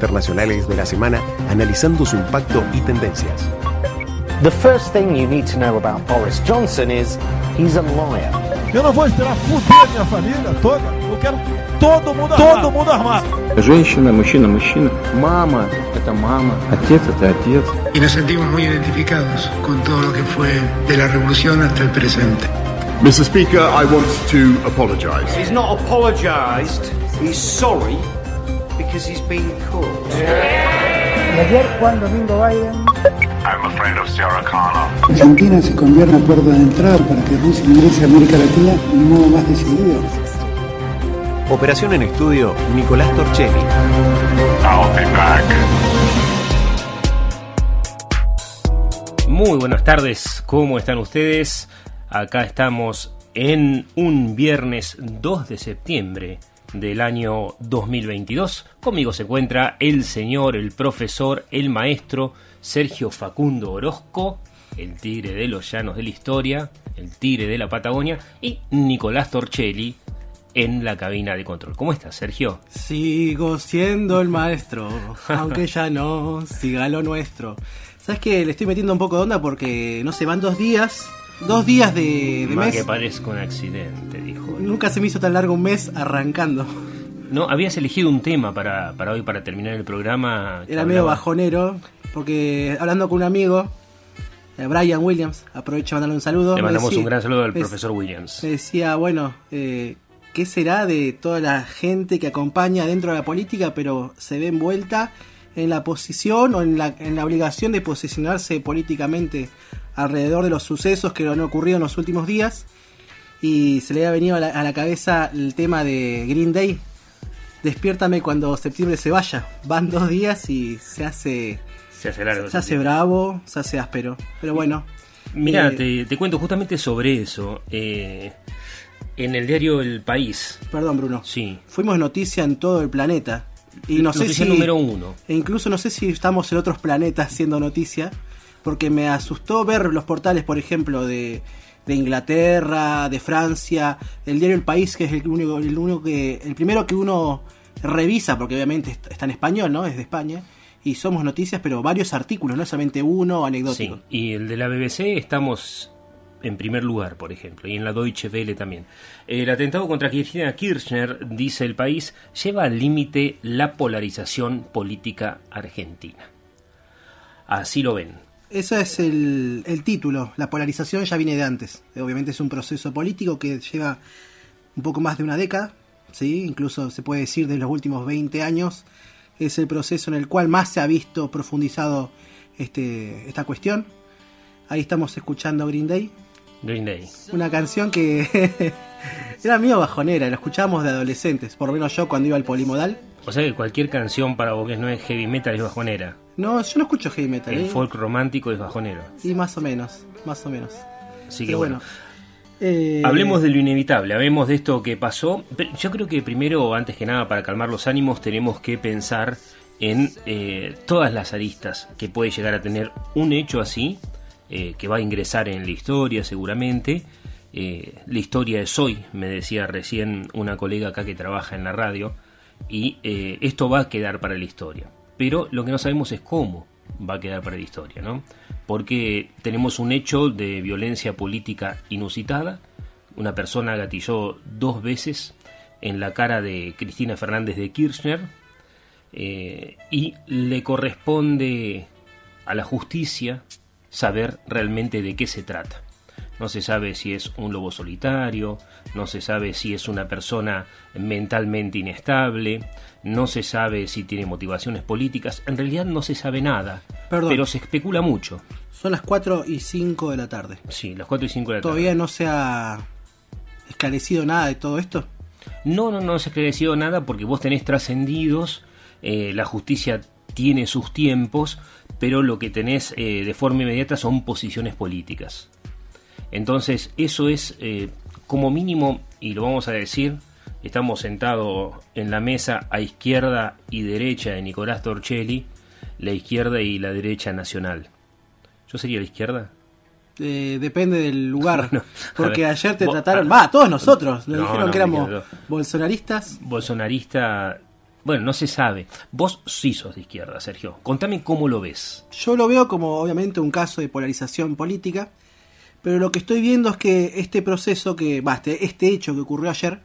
internacionales de la semana analizando su impacto y tendencias. The first thing you need to know about Boris Johnson is he's a liar. Eu não vou esperar fuder minha família toda. Eu quero todo mundo armado. Todo mundo armado. Женщина, мужчина, мужчина. Мама – это мама. Отец – это отец. Y nos sentimos muy identificados con todo lo que fue de la revolución hasta el presente. Mr. Speaker, I want to apologize. He's not apologized. He's sorry because he's been caught. Y ayer Juan Domingo Biden I'm a friend of Sarah Connor. Argentina se convierte en puerta de entrada para que Rusia ingrese a América Latina de un modo más decidido. Operación en estudio, Nicolás Torchelli. I'll be back. Muy buenas tardes, ¿cómo están ustedes? Acá estamos en un viernes 2 de septiembre del año 2022. Conmigo se encuentra el señor, el profesor, el maestro Sergio Facundo Orozco, el tigre de los llanos de la historia, el tigre de la Patagonia, y Nicolás Torchelli en la cabina de control. ¿Cómo estás, Sergio? Sigo siendo el maestro, aunque ya no siga lo nuestro. ¿Sabes que Le estoy metiendo un poco de onda porque, no sé, van dos días, dos días de, de Más mes. que parezca un accidente, dijo. él. Nunca se me hizo tan largo un mes arrancando. No, habías elegido un tema para, para hoy, para terminar el programa. que Era medio hablaba- bajonero, porque hablando con un amigo, eh, Brian Williams, aprovecho a mandarle un saludo. Le me mandamos decía- un gran saludo al me- profesor Williams. Me decía, bueno, eh, ¿qué será de toda la gente que acompaña dentro de la política, pero se ve envuelta en la posición o en la, en la obligación de posicionarse políticamente alrededor de los sucesos que han ocurrido en los últimos días? Y se le ha venido a la, a la cabeza el tema de Green Day. Despiértame cuando septiembre se vaya. Van dos días y se hace, Se hace largo. se hace bravo, se hace áspero. Pero bueno. Mira, eh, te, te cuento justamente sobre eso. Eh, en el diario El País, Perdón, Bruno. sí. Fuimos noticia en todo el planeta. Y no sé Noticia si. número uno. E incluso no sé si estamos en otros planetas siendo noticia. Porque me asustó ver los portales, por ejemplo, de, de Inglaterra, de Francia, el diario El País, que es el único, el único que. el primero que uno revisa, porque obviamente está en español, ¿no? Es de España. Y somos noticias, pero varios artículos, no solamente uno Sí, anecdótico. y el de la BBC estamos en primer lugar, por ejemplo, y en la Deutsche Welle también. El atentado contra Cristina Kirchner, dice el país, lleva al límite la polarización política argentina. Así lo ven. Ese es el, el título. La polarización ya viene de antes. Obviamente es un proceso político que lleva un poco más de una década. ¿sí? Incluso se puede decir de los últimos 20 años. Es el proceso en el cual más se ha visto profundizado este, esta cuestión. Ahí estamos escuchando Green Day. Green Day. Una canción que era mío bajonera. La escuchábamos de adolescentes. Por lo menos yo cuando iba al polimodal. O sea que cualquier canción para vos que no es heavy metal es bajonera. No, yo no escucho heavy metal. El ¿eh? folk romántico es bajonero. Y más o menos. Más o menos. Así que Pero bueno. Eh, Hablemos de lo inevitable, hablemos de esto que pasó. Pero Yo creo que primero, antes que nada, para calmar los ánimos, tenemos que pensar en eh, todas las aristas que puede llegar a tener un hecho así, eh, que va a ingresar en la historia seguramente. La historia es hoy, me decía recién una colega acá que trabaja en la radio, y eh, esto va a quedar para la historia. Pero lo que no sabemos es cómo va a quedar para la historia, ¿no? Porque tenemos un hecho de violencia política inusitada, una persona gatilló dos veces en la cara de Cristina Fernández de Kirchner eh, y le corresponde a la justicia saber realmente de qué se trata. No se sabe si es un lobo solitario, no se sabe si es una persona mentalmente inestable, no se sabe si tiene motivaciones políticas, en realidad no se sabe nada, Perdón. pero se especula mucho. Son las 4 y 5 de la tarde. Sí, las 4 y 5 de la tarde. ¿Todavía no se ha esclarecido nada de todo esto? No, no, no se ha esclarecido nada porque vos tenés trascendidos, eh, la justicia tiene sus tiempos, pero lo que tenés eh, de forma inmediata son posiciones políticas. Entonces, eso es eh, como mínimo, y lo vamos a decir, estamos sentados en la mesa a izquierda y derecha de Nicolás Torchelli, la izquierda y la derecha nacional. ¿Yo sería la izquierda? Eh, depende del lugar. A porque ver, ayer te vos- trataron. Va, todos nosotros. Nos No, dijeron no, que éramos bolsonaristas. bolsonarista. Bueno, no se sabe. Vos sí sos de izquierda, Sergio. Contame cómo lo ves. Yo lo veo como obviamente un caso de polarización política, pero lo que estoy viendo es que este proceso que, va, este, este hecho que ocurrió ayer,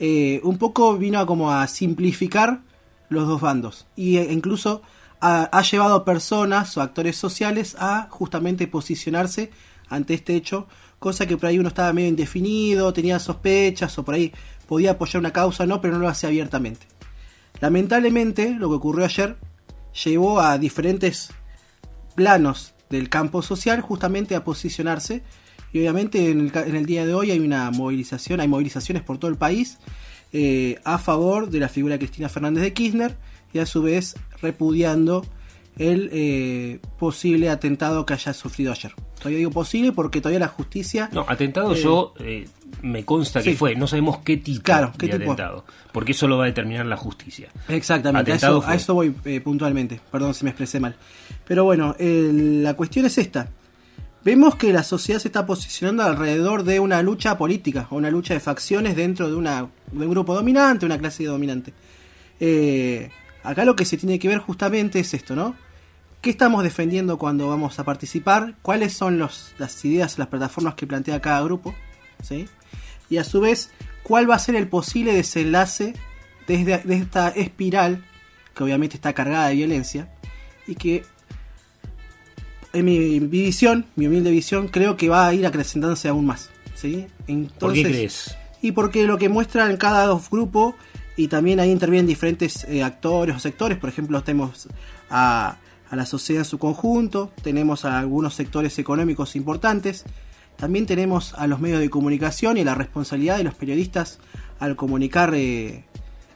eh, un poco vino a como a simplificar los dos bandos y e incluso ha, ha, llevado a personas o actores sociales a justamente posicionarse ante este hecho, cosa que por ahí uno estaba medio indefinido, tenía sospechas o por ahí podía apoyar una causa, no, pero no lo hacía abiertamente. Lamentablemente, lo que ocurrió ayer llevó a diferentes planos del campo social justamente a posicionarse y obviamente en el, en el día de hoy hay una movilización, hay movilizaciones por todo el país eh, a favor de la figura de Cristina Fernández de Kirchner y a su vez repudiando el eh, posible atentado que haya sufrido ayer. Todavía digo posible porque todavía la justicia... No, atentado eh, yo eh, me consta que sí. fue, no sabemos qué tipo claro, ¿qué de tipo? atentado, porque eso lo va a determinar la justicia. Exactamente, a eso, a eso, voy eh, puntualmente, perdón si me expresé mal. Pero bueno, la cuestión es esta. Vemos que la sociedad se está posicionando alrededor de una lucha política, o una lucha de facciones dentro de, una, de un grupo dominante, una clase dominante. Acá lo que se tiene que ver justamente es esto, ¿no? ¿Qué estamos defendiendo cuando vamos a participar? ¿Cuáles son los, las ideas, las plataformas que plantea cada grupo? ¿Sí? Y a su vez, ¿cuál va a ser el posible desenlace desde, de esta espiral, que obviamente está cargada de violencia, y que en mi visión, mi humilde visión, creo que va a ir acrecentándose aún más. ¿sí? Entonces, ¿Por qué crees? Y porque lo que muestra en cada grupo, y también ahí intervienen diferentes eh, actores o sectores, por ejemplo, tenemos a a la sociedad en su conjunto, tenemos a algunos sectores económicos importantes, también tenemos a los medios de comunicación y la responsabilidad de los periodistas al comunicar eh,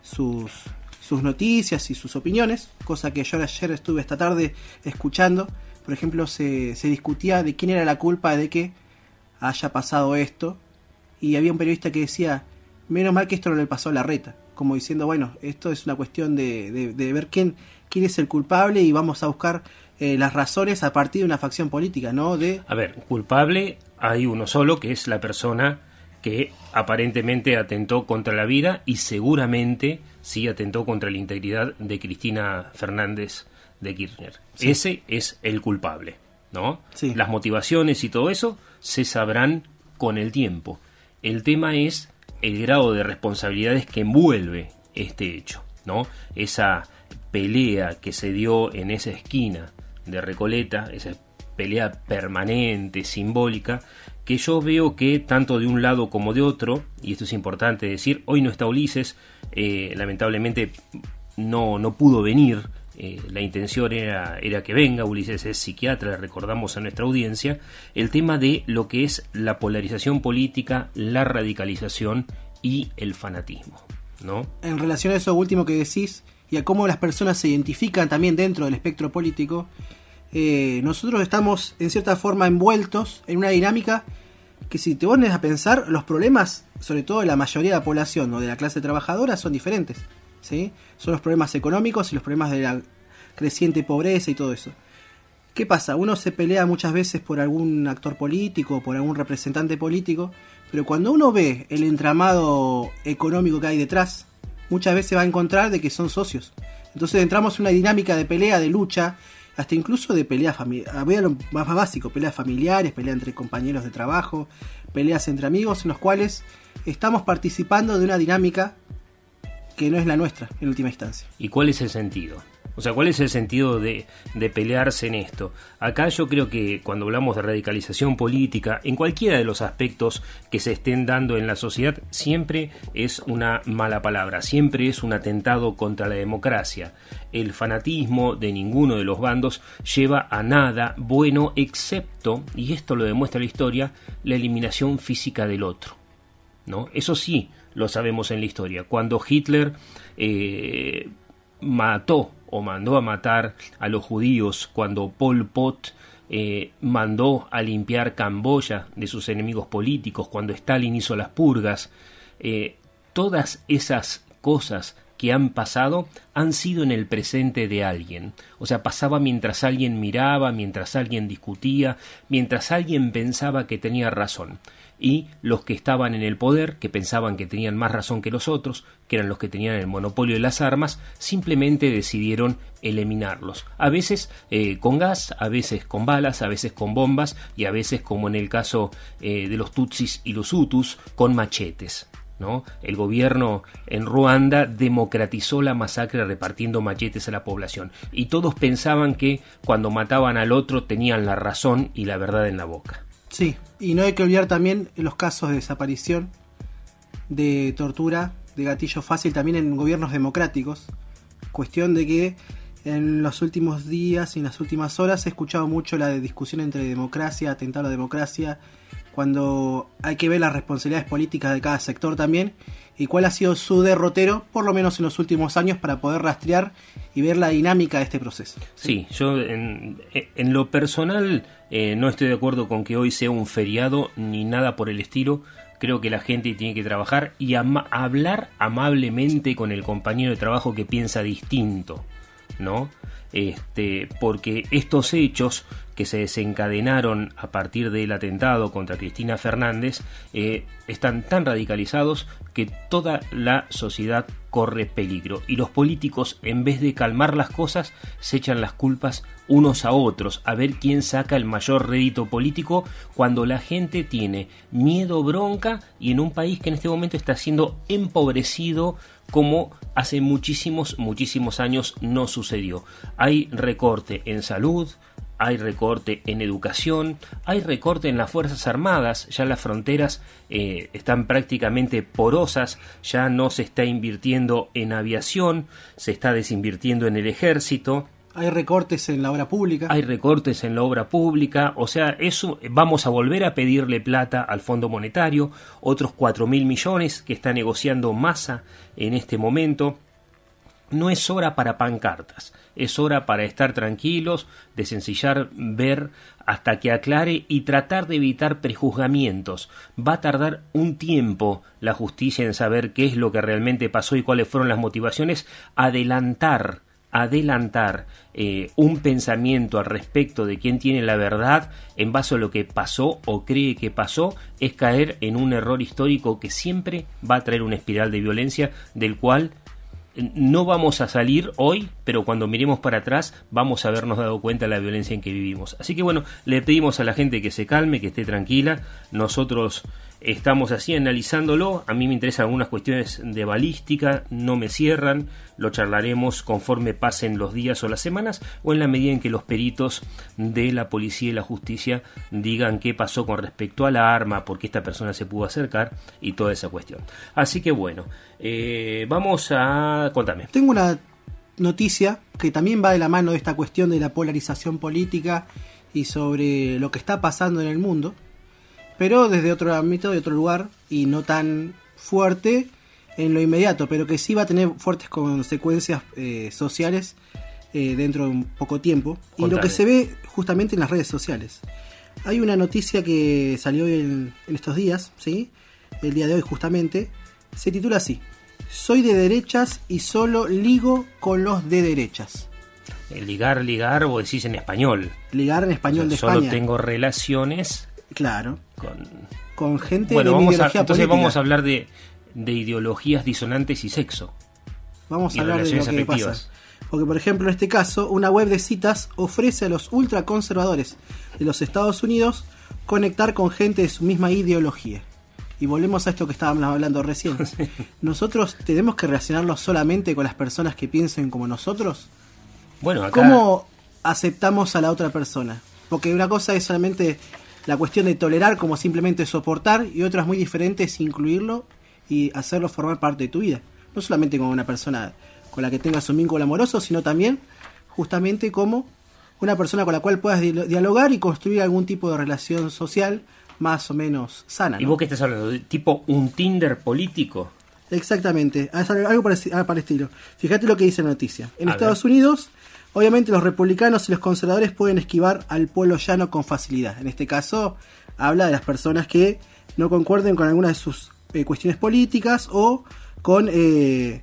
sus, sus noticias y sus opiniones, cosa que yo ayer estuve esta tarde escuchando. Por ejemplo, se, se discutía de quién era la culpa de que haya pasado esto, y había un periodista que decía, menos mal que esto no le pasó a la reta, como diciendo, bueno, esto es una cuestión de, de, de ver quién, quién es el culpable y vamos a buscar eh, las razones a partir de una facción política, ¿no? De... A ver, culpable hay uno solo, que es la persona que aparentemente atentó contra la vida y seguramente sí atentó contra la integridad de Cristina Fernández de Kirchner. Sí. Ese es el culpable, ¿no? Sí. Las motivaciones y todo eso se sabrán con el tiempo. El tema es el grado de responsabilidades que envuelve este hecho, ¿no? Esa pelea que se dio en esa esquina de Recoleta, esa pelea permanente, simbólica, que yo veo que tanto de un lado como de otro, y esto es importante decir, hoy no está Ulises, eh, lamentablemente no, no pudo venir, eh, la intención era, era, que venga, Ulises es psiquiatra, recordamos a nuestra audiencia, el tema de lo que es la polarización política, la radicalización y el fanatismo. ¿no? En relación a eso último que decís, y a cómo las personas se identifican también dentro del espectro político, eh, nosotros estamos en cierta forma envueltos en una dinámica que si te pones a pensar, los problemas, sobre todo de la mayoría de la población o de la clase trabajadora, son diferentes. ¿sí? Son los problemas económicos y los problemas de la creciente pobreza y todo eso. ¿Qué pasa? Uno se pelea muchas veces por algún actor político, por algún representante político, pero cuando uno ve el entramado económico que hay detrás, muchas veces va a encontrar de que son socios. Entonces entramos en una dinámica de pelea, de lucha, hasta incluso de pelea familiar, voy a lo más básico, peleas familiares, pelea entre compañeros de trabajo, peleas entre amigos, en los cuales estamos participando de una dinámica que no es la nuestra en última instancia. ¿Y cuál es el sentido? O sea, ¿cuál es el sentido de, pelearse en esto? Acá yo creo que cuando hablamos de radicalización política, en cualquiera de los aspectos que se estén dando en la sociedad, siempre es una mala palabra, siempre es un atentado contra la democracia. El fanatismo de ninguno de los bandos lleva a nada bueno excepto, y esto lo demuestra la historia, la eliminación física del otro. ¿no? Eso sí lo sabemos en la historia. Cuando Hitler eh, mató o mandó a matar a los judíos cuando Pol Pot eh, mandó a limpiar Camboya de sus enemigos políticos, cuando Stalin hizo las purgas, eh, todas esas cosas que han pasado han sido en el presente de alguien. O sea, pasaba mientras alguien miraba, mientras alguien discutía, mientras alguien pensaba que tenía razón. Y los que estaban en el poder, que pensaban que tenían más razón que los otros, que eran los que tenían el monopolio de las armas, simplemente decidieron eliminarlos. A veces eh, con gas, a veces con balas, a veces con bombas y a veces, como en el caso eh, de los Tutsis y los Hutus, con machetes. ¿No? El gobierno en Ruanda democratizó la masacre repartiendo machetes a la población y todos pensaban que cuando mataban al otro tenían la razón y la verdad en la boca. Sí, y no hay que olvidar también los casos de desaparición, de tortura, de gatillo fácil también en gobiernos democráticos. Cuestión de que en los últimos días y en las últimas horas he escuchado mucho la discusión entre democracia, atentar a la democracia, cuando hay que ver las responsabilidades políticas de cada sector también y cuál ha sido su derrotero, por lo menos en los últimos años, para poder rastrear y ver la dinámica de este proceso. Sí, yo en, lo personal eh, no estoy de acuerdo con que hoy sea un feriado ni nada por el estilo. Creo que la gente tiene que trabajar y hablar amablemente con el compañero de trabajo que piensa distinto, ¿no? Este, porque estos hechos que se desencadenaron a partir del atentado contra Cristina Fernández eh, están tan radicalizados que toda la sociedad corre peligro y los políticos en vez de calmar las cosas se echan las culpas unos a otros a ver quién saca el mayor rédito político cuando la gente tiene miedo, bronca y en un país que en este momento está siendo empobrecido como hace muchísimos, muchísimos años no sucedió. Hay recorte en salud, hay recorte en educación, hay recorte en las Fuerzas Armadas, ya las fronteras eh, están prácticamente porosas, ya no se está invirtiendo en aviación, se está desinvirtiendo en el ejército. Hay recortes en la obra pública. Hay recortes en la obra pública, o sea, eso vamos a volver a pedirle plata al Fondo Monetario, otros cuatro mil millones que está negociando masa en este momento. No es hora para pancartas, es hora para estar tranquilos, de sencillar, ver hasta que aclare y tratar de evitar prejuzgamientos. Va a tardar un tiempo la justicia en saber qué es lo que realmente pasó y cuáles fueron las motivaciones. Adelantar, adelantar eh, un pensamiento al respecto de quién tiene la verdad en base a lo que pasó o cree que pasó es caer en un error histórico que siempre va a traer una espiral de violencia del cual no vamos a salir hoy, pero cuando miremos para atrás vamos a habernos dado cuenta de la violencia en que vivimos. Así que bueno, le pedimos a la gente que se calme, que esté tranquila. Nosotros estamos así analizándolo. A mí me interesan algunas cuestiones de balística, no me cierran. Lo charlaremos conforme pasen los días o las semanas o en la medida en que los peritos de la policía y la justicia digan qué pasó con respecto a la arma, por qué esta persona se pudo acercar y toda esa cuestión. Así que bueno, eh, vamos a... Contame. Tengo una noticia que también va de la mano de esta cuestión de la polarización política y sobre lo que está pasando en el mundo pero desde otro ámbito, de otro lugar, y no tan fuerte en lo inmediato, pero que sí va a tener fuertes consecuencias eh, sociales eh, dentro de un poco tiempo. Y lo que se ve justamente en las redes sociales. Hay una noticia que salió en, estos días, ¿sí? el día de hoy justamente, se titula así. Soy de derechas y solo ligo con los de derechas. El ligar, ligar, vos decís en español. Ligar en español de solo España. tengo relaciones Claro. Con, Con gente bueno, de vamos a, ideología entonces política. vamos a hablar de, de ideologías disonantes y sexo. Vamos y a hablar de lo que pasa. Porque, por ejemplo, en este caso, una web de citas ofrece a los ultraconservadores de los Estados Unidos conectar con gente de su misma ideología. Y volvemos a esto que estábamos hablando recién. ¿Nosotros tenemos que relacionarnos solamente con las personas que piensen como nosotros? Bueno, acá ¿Cómo aceptamos a la otra persona? Porque una cosa es solamente la cuestión de tolerar como simplemente soportar y otra es muy diferente es incluirlo y hacerlo formar parte de tu vida. No solamente como una persona con la que tengas un vínculo amoroso, sino también justamente como una persona con la cual puedas di- dialogar y construir algún tipo de relación social más o menos sana. ¿Y vos qué estás hablando? ¿De ¿Tipo un Tinder político? Exactamente, algo para el estilo. Fíjate lo que dice la noticia. En A Estados Unidos, obviamente los republicanos y los conservadores pueden esquivar al pueblo llano con facilidad. En este caso, habla de las personas que no concuerden con alguna de sus eh, cuestiones políticas o con eh,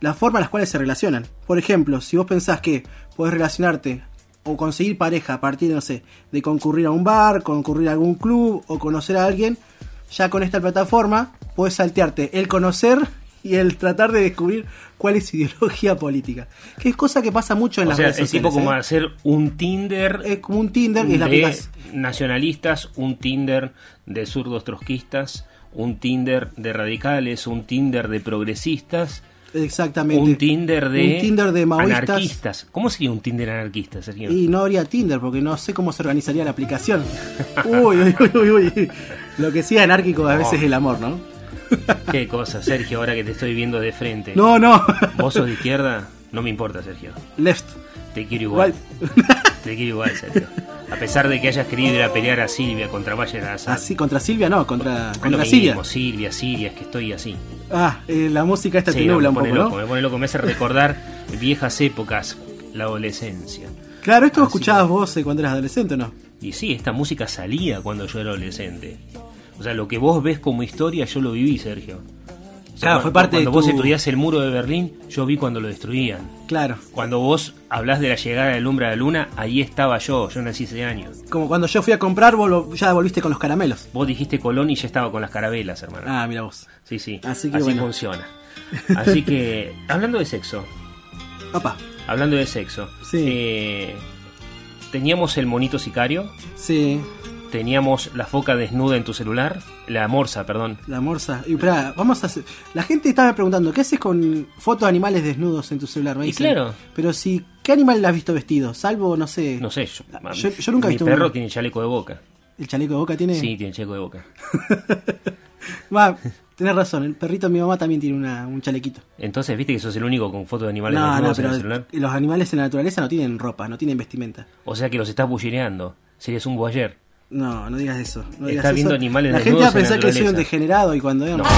la forma en las cuales se relacionan. Por ejemplo, si vos pensás que podés relacionarte o conseguir pareja a partir, no sé, de concurrir a un bar, concurrir a algún club o conocer a alguien, ya con esta plataforma puedes saltearte el conocer y el tratar de descubrir cuál es su ideología política. Que es cosa que pasa mucho en O las sea, redes es sociales. tipo como ¿eh? hacer un Tinder Es como un Tinder que es la de aplicación. nacionalistas, un Tinder de zurdos trotskistas, un Tinder de radicales, un Tinder de progresistas, Exactamente. un Tinder de, Un Tinder de maoístas. anarquistas. ¿Cómo sería un Tinder anarquista, Sergio? Y no habría Tinder porque no sé cómo se organizaría la aplicación. Uy, uy, uy, uy, uy. Lo que sí es anárquico a veces es el amor, ¿no? Qué cosa, Sergio, ahora que te estoy viendo de frente. No, no. ¿Vos sos de izquierda? No me importa, Sergio. Left. Te quiero igual. Te quiero igual, Sergio. A pesar de que hayas querido ir a pelear a Silvia contra Assad. Así, contra Silvia no, contra, lo contra mismo, Silvia. Silvia, Silvia, es que estoy así. Ah, eh, la música esta Sí, te nubla un poco, loco, ¿no? me pone loco, me hace recordar viejas épocas, la adolescencia. Claro, esto lo escuchabas vos eh, cuando eras adolescente, ¿o no? Y sí, esta música salía cuando yo era adolescente. O sea, lo que vos ves como historia, yo lo viví, Sergio. O sea, Claro, fue parte de Cuando vos tu- estudiás el muro de Berlín, yo vi cuando lo destruían. Claro. Cuando vos hablás de la llegada del hombre a la luna, ahí estaba yo, yo nací ese año. Como cuando yo fui a comprar, vos lo- ya volviste con los caramelos. Vos dijiste Colón y ya estaba con las carabelas, hermano. Ah, mira vos. Sí, sí. Así que bueno. funciona. Así que, hablando de sexo, Papá. hablando de sexo, Sí. eh, teníamos el monito sicario, Sí, teníamos la foca desnuda en tu celular, la morsa, perdón. la morsa. Y vamos a hacer... La gente estaba preguntando, ¿qué haces con fotos de animales desnudos en tu celular? Me Y dicen. claro. Pero si, ¿qué animal le has visto vestido? Salvo, no sé... No sé, yo, Yo- yo nunca he mi visto perro uno. tiene chaleco de boca. ¿El chaleco de boca tiene? Sí, tiene chaleco de boca. Va, tenés razón, el perrito de mi mamá también tiene una- un chalequito. Entonces, ¿viste que sos el único con fotos de animales No, no, desnudos en pero el celular? los animales en la naturaleza no tienen ropa, no tienen vestimenta. O sea que los estás bullireando. Serías un boyer. No, no digas eso. No digas Estás viendo eso. animales La gente va a pensar que soy un degenerado y cuando veo... No.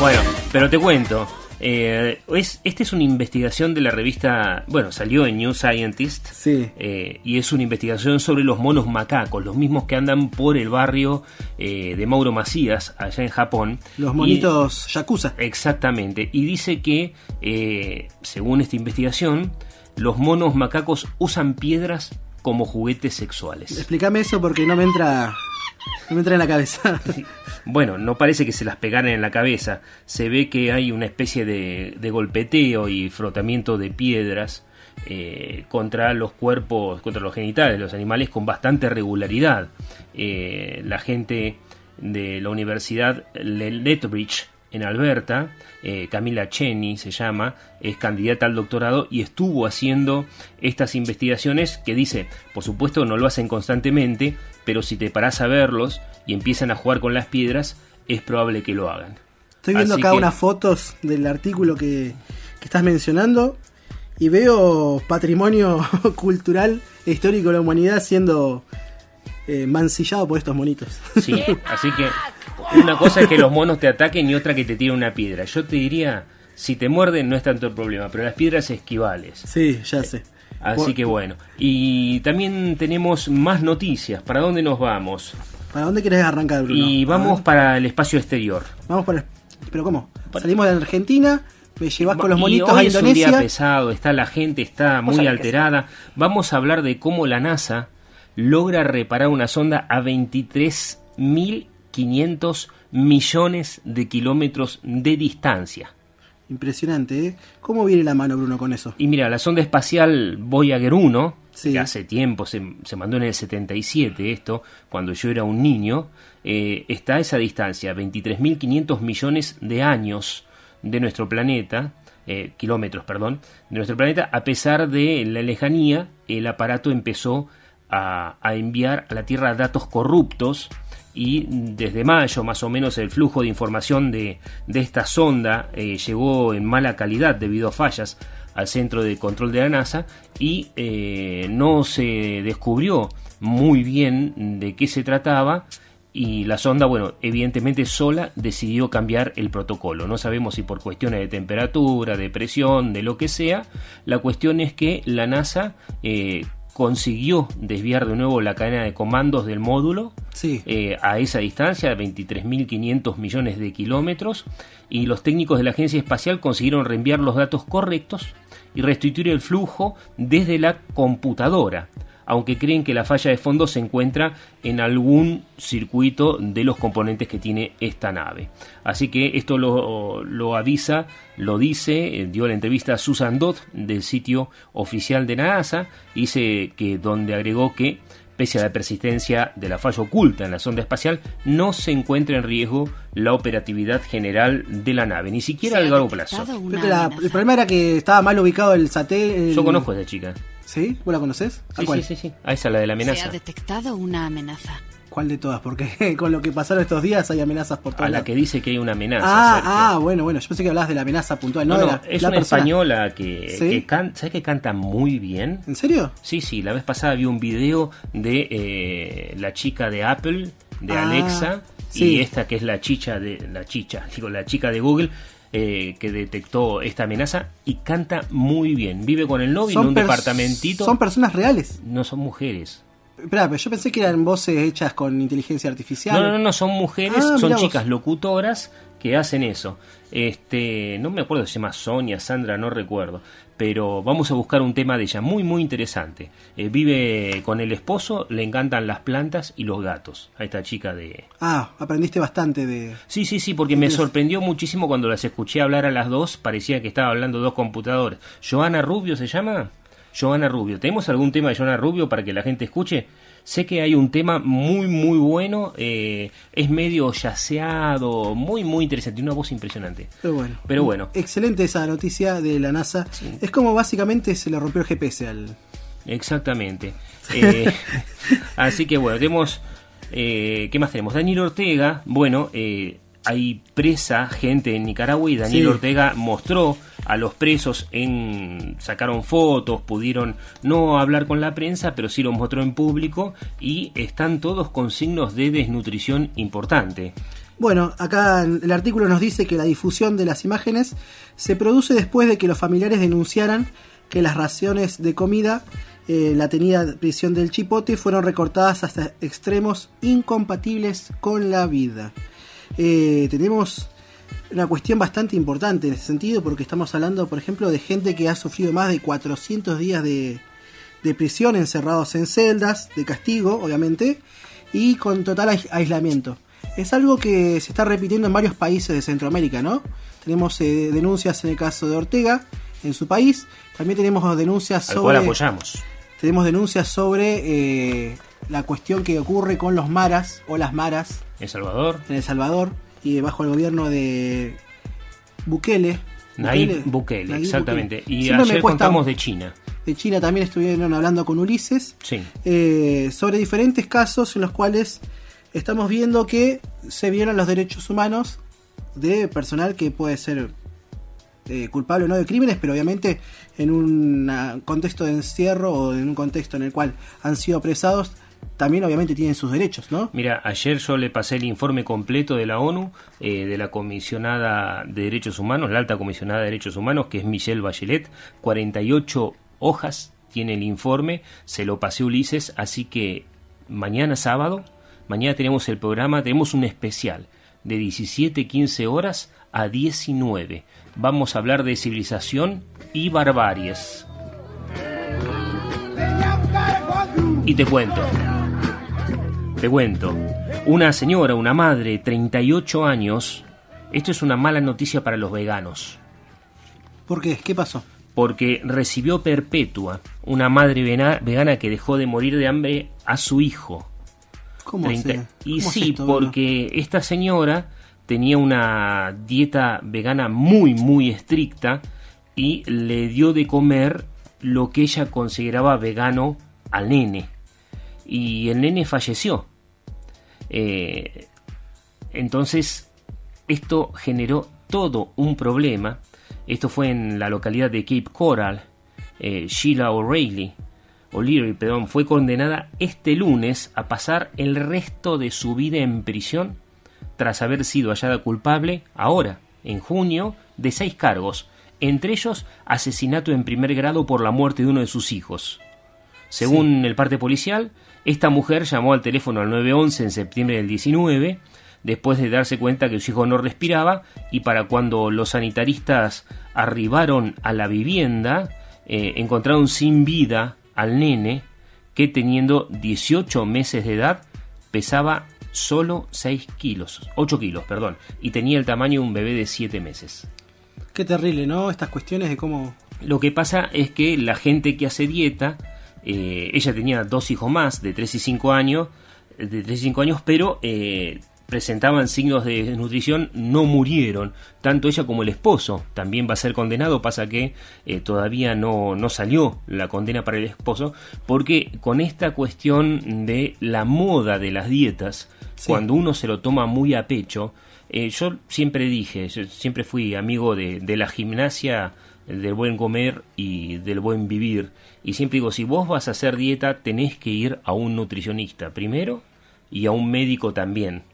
Bueno, pero te cuento. Eh, es, esta es una investigación de la revista, bueno, salió en New Scientist Sí. eh, y es una investigación sobre los monos macacos, los mismos que andan por el barrio eh, de Mauro Macías, allá en Japón. Los Y- monitos yakuza. Exactamente, y dice que, eh, según esta investigación, los monos macacos usan piedras como juguetes sexuales. Explícame eso porque no me entra... Me entra en la cabeza. Bueno, no parece que se las pegaran en la cabeza. Se ve que hay una especie de, de golpeteo y frotamiento de piedras eh, contra los cuerpos, contra los genitales de los animales con bastante regularidad. Eh, la gente de la Universidad Le- Lethbridge en Alberta, eh, Camila Cheney se llama, es candidata al doctorado y estuvo haciendo estas investigaciones que dice, por supuesto no lo hacen constantemente, pero si te parás a verlos y empiezan a jugar con las piedras, es probable que lo hagan. Estoy viendo Así acá que- unas fotos del artículo que, que estás mencionando y veo patrimonio cultural e histórico de la humanidad siendo eh, mancillado por estos monitos. Sí, así que una cosa es que los monos te ataquen y otra que te tiren una piedra. Yo te diría, si te muerden no es tanto el problema, pero las piedras esquivales. Sí, ya sé. Así Por- que bueno. Y también tenemos más noticias. ¿Para dónde nos vamos? ¿Para dónde querés arrancar, Bruno? Y vamos para el espacio exterior. Vamos para... ¿Pero cómo? Salimos de Argentina, me llevas con los Y monitos hoy a es un día Indonesia. pesado, está la gente está muy alterada. Vamos a hablar de cómo la NASA logra reparar una sonda a 23.500 millones de kilómetros de distancia. Impresionante, ¿eh? ¿Cómo viene la mano, Bruno, con eso? Y mira, la sonda espacial Voyager 1, Sí. que hace tiempo, se, se mandó en el 77 esto, cuando yo era un niño, eh, está a esa distancia, 23.500 millones de años de nuestro planeta, eh, kilómetros, perdón, de nuestro planeta, a pesar de la lejanía, el aparato empezó a, a enviar a la Tierra datos corruptos y desde mayo más o menos el flujo de información de, de esta sonda eh, llegó en mala calidad debido a fallas al centro de control de la NASA y eh, no se descubrió muy bien de qué se trataba y la sonda, bueno, evidentemente sola decidió cambiar el protocolo. No sabemos si por cuestiones de temperatura, de presión, de lo que sea. La cuestión es que la NASA eh, consiguió desviar de nuevo la cadena de comandos del módulo Sí. eh, a esa distancia, 23.500 millones de kilómetros, y los técnicos de la Agencia Espacial consiguieron reenviar los datos correctos y restituir el flujo desde la computadora. Aunque creen que la falla de fondo se encuentra en algún circuito de los componentes que tiene esta nave. Así que esto lo, lo avisa, lo dice, eh, dio la entrevista a Susan Dodd del sitio oficial de NASA, dice que donde agregó que pese a la persistencia de la falla oculta en la sonda espacial, no se encuentra en riesgo la operatividad general de la nave, ni siquiera a largo plazo. Creo que la- el problema era que estaba mal ubicado el satélite. Yo conozco a esa chica. ¿Sí? ¿Vos la conocés? ¿A Sí, cuál? sí, sí, sí. A esa, la de la Se amenaza. ha detectado una amenaza. ¿Cuál de todas? Porque con lo que pasaron estos días hay amenazas por A todos la que dice que hay una amenaza. Ah, Sergio. ah, bueno, bueno. Yo pensé que hablabas de la amenaza puntual, no, No, de no, la, es la una persona. española que, ¿Sí? que can- ¿sabes que canta muy bien? ¿En serio? Sí, sí, la vez pasada vi un video de eh, la chica de Apple, de Ah, Alexa, sí. y esta que es la chicha de la chicha, digo, la chica de Google. Eh, que detectó esta amenaza y canta muy bien. Vive con el novio en un departamentito. Son personas reales. no son mujeres. Espera, pero yo pensé que eran voces hechas con inteligencia artificial. No, no, no, no, son mujeres, Ah, son vos. chicas locutoras que hacen eso. Este, no me acuerdo si se llama Sonia, Sandra, no recuerdo. Pero vamos a buscar un tema de ella muy, muy interesante. Eh, vive con el esposo, le encantan las plantas y los gatos. A esta chica de. Ah, aprendiste bastante de. Sí, sí, sí, porque me sorprendió muchísimo cuando las escuché hablar a las dos. Parecía que estaba hablando dos computadores. ¿Joana Rubio se llama? Joana Rubio. ¿Tenemos algún tema de Joana Rubio para que la gente escuche? Sé que hay un tema muy, muy bueno. eh, es medio yaceado, muy, muy interesante. Una voz impresionante. Pero bueno. Pero bueno. Excelente esa noticia de la NASA. Es como básicamente se le rompió el GPS al. Exactamente. Eh, así que bueno, tenemos... eh, ¿Qué más tenemos? Daniel Ortega, bueno, eh, hay presa gente en Nicaragua y Daniel Sí. Ortega mostró a los presos en... sacaron fotos, pudieron no hablar con la prensa, pero sí lo mostró en público y están todos con signos de desnutrición importante. Bueno, acá el artículo nos dice que la difusión de las imágenes se produce después de que los familiares denunciaran que las raciones de comida, eh, la tenida prisión del chipote, fueron recortadas hasta extremos incompatibles con la vida. Eh, tenemos una cuestión bastante importante en ese sentido porque estamos hablando, por ejemplo, de gente que ha sufrido más de 400 días de, de prisión encerrados en celdas, de castigo, obviamente, y con total ais- aislamiento. Es algo que se está repitiendo en varios países de Centroamérica, ¿no? Tenemos eh, denuncias en el caso de Ortega, en su país. También tenemos denuncias Al cual sobre. apoyamos. Tenemos denuncias sobre eh, la cuestión que ocurre con los maras o las maras El Salvador. en El Salvador y bajo el gobierno de Bukele. Nayib Bukele, Nayib exactamente. Bukele. Y Siempre ayer contamos de China. de China también estuvieron hablando con Ulises Sí. eh, sobre diferentes casos en los cuales estamos viendo que se violan los derechos humanos de personal que puede ser eh, culpable o no de crímenes, pero obviamente en un contexto de encierro o en un contexto en el cual han sido apresados, también obviamente tienen sus derechos, ¿no? Mira, ayer yo le pasé el informe completo de la ONU, eh, de la comisionada de derechos humanos, la alta comisionada de derechos humanos, que es Michelle Bachelet, 48 hojas tiene el informe, se lo pasé Ulises, así que mañana sábado, mañana tenemos el programa, tenemos un especial de 17, 15 horas a 19. Vamos a hablar de civilización y barbaries. Y te cuento. Te cuento. Una señora, una madre, 38 años. Esto es una mala noticia para los veganos. ¿Por qué? ¿Qué pasó? Porque recibió perpetua una madre vegana que dejó de morir de hambre a su hijo. ¿Cómo 30 hace? Y ¿Cómo hace sí, esto, porque esta señora tenía una dieta vegana muy, muy estricta y le dio de comer lo que ella consideraba vegano al nene. Y el nene falleció. Eh, entonces, esto generó todo un problema. Esto fue en la localidad de Cape Coral. Eh, Sheila O'Reilly, O'Leary, perdón, fue condenada este lunes a pasar el resto de su vida en prisión tras haber sido hallada culpable, ahora, en junio, de seis cargos, entre ellos asesinato en primer grado por la muerte de uno de sus hijos. Según el parte policial, esta mujer llamó al teléfono al 911 en septiembre del 19, después de darse cuenta que su hijo no respiraba, y para cuando los sanitaristas arribaron a la vivienda, eh, encontraron sin vida al nene que teniendo 18 meses de edad pesaba solo 6 kilos, 8 kilos, perdón, y tenía el tamaño de un bebé de 7 meses. Qué terrible, ¿no? Estas cuestiones de cómo... Lo que pasa es que la gente que hace dieta, eh, ella tenía dos hijos más, de 3 y 5 años, de 3 y 5 años, pero eh, presentaban signos de desnutrición, no murieron, tanto ella como el esposo. También va a ser condenado, pasa que eh, todavía no, no salió la condena para el esposo, porque con esta cuestión de la moda de las dietas, cuando uno se lo toma muy a pecho, eh, yo siempre dije, yo siempre fui amigo de, de la gimnasia del buen comer y del buen vivir. Y siempre digo, si vos vas a hacer dieta, tenés que ir a un nutricionista primero y a un médico también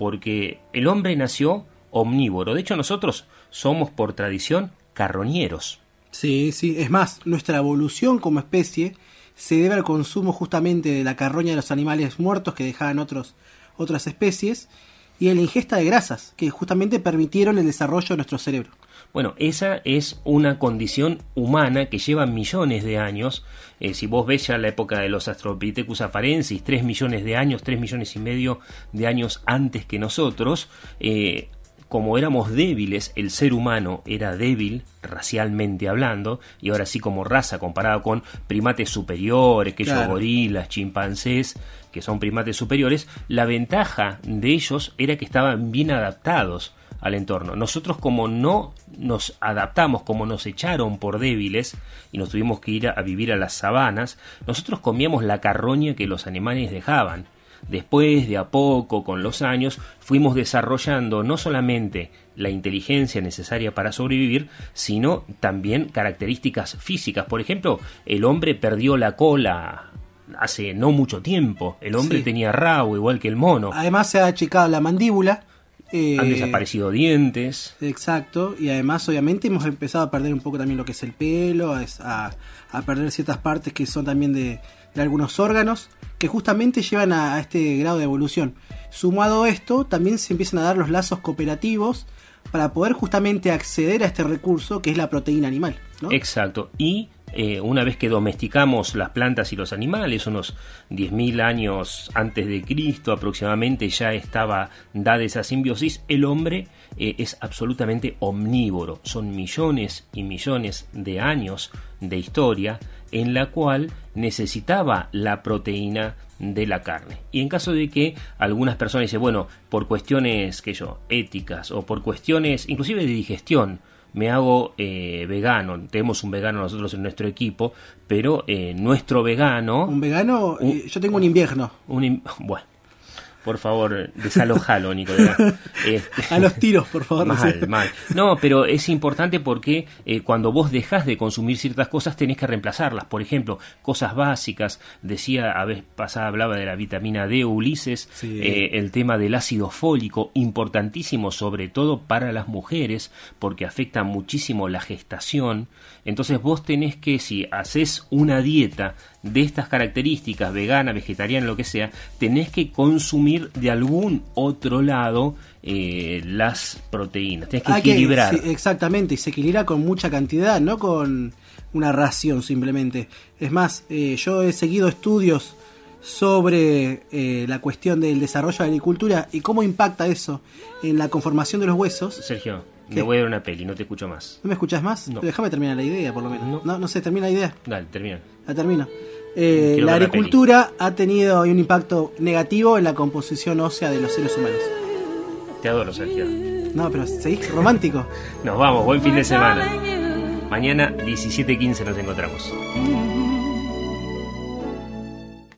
porque el hombre nació omnívoro. De hecho, nosotros somos por tradición carroñeros. Sí, sí. Es más, nuestra evolución como especie se debe al consumo justamente de la carroña de los animales muertos que dejaban otros, otras especies y la ingesta de grasas que justamente permitieron el desarrollo de nuestro cerebro. Bueno, esa es una condición humana que lleva millones de años. Eh, si vos ves ya la época de los Astropithecus afarensis, 3 millones de años, 3 millones y medio de años antes que nosotros, eh, como éramos débiles, el ser humano era débil racialmente hablando, y ahora sí como raza comparado con primates superiores, que ellos gorilas, chimpancés, que son primates superiores, la ventaja de ellos era que estaban bien adaptados al entorno. Nosotros como no nos adaptamos, como nos echaron por débiles y nos tuvimos que ir a, vivir a las sabanas, nosotros comíamos la carroña que los animales dejaban. Después, de a poco, con los años, fuimos desarrollando no solamente la inteligencia necesaria para sobrevivir, sino también características físicas. Por ejemplo, el hombre perdió la cola hace no mucho tiempo. El hombre tenía rabo igual que el mono. Además se ha achicado la mandíbula han eh, desaparecido dientes. Exacto, y además obviamente hemos empezado a perder un poco también lo que es el pelo, a, a perder ciertas partes que son también de, algunos órganos, que justamente llevan a, este grado de evolución. Sumado a esto, también se empiezan a dar los lazos cooperativos para poder justamente acceder a este recurso que es la proteína animal. Exacto, y eh, una vez que domesticamos las plantas y los animales, unos 10.000 años antes de Cristo aproximadamente ya estaba dada esa simbiosis, el hombre eh, es absolutamente omnívoro. Son millones y millones de años de historia en la cual necesitaba la proteína de la carne. Y en caso de que algunas personas dicen, bueno, por cuestiones que yo, éticas o por cuestiones inclusive de digestión, me hago eh, vegano. Tenemos un vegano nosotros en nuestro equipo, pero eh, nuestro vegano... ¿Un vegano? Eh, yo tengo un invierno. Un, bueno, por favor, desalojalo, Nico. Este, a los tiros, por favor. Mal, mal. No, pero es importante porque eh, cuando vos dejás de consumir ciertas cosas tenés que reemplazarlas. Por ejemplo, cosas básicas. Decía, a vez pasada hablaba de la vitamina D, Ulises, eh, el tema del ácido fólico, importantísimo sobre todo para las mujeres porque afecta muchísimo la gestación. Entonces vos tenés que, si haces una dieta de estas características, vegana, vegetariana, lo que sea, tenés que consumir de algún otro lado eh, las proteínas. Tenés que equilibrar. exactamente, y se equilibra con mucha cantidad, no con una ración simplemente. Es más, eh, yo he seguido estudios sobre eh, la cuestión del desarrollo de la agricultura y cómo impacta eso en la conformación de los huesos. Sergio, me voy a ver una peli, no te escucho más. ¿No me escuchas más? No. Déjame terminar la idea, por lo menos. No, no, sé, termina la idea. Dale, termina. La termino. Eh, la agricultura ha tenido un impacto negativo en la composición ósea de los seres humanos. Te adoro, Sergio. No, pero seguís romántico. Nos vamos, buen fin de semana. Mañana 17.15 nos encontramos.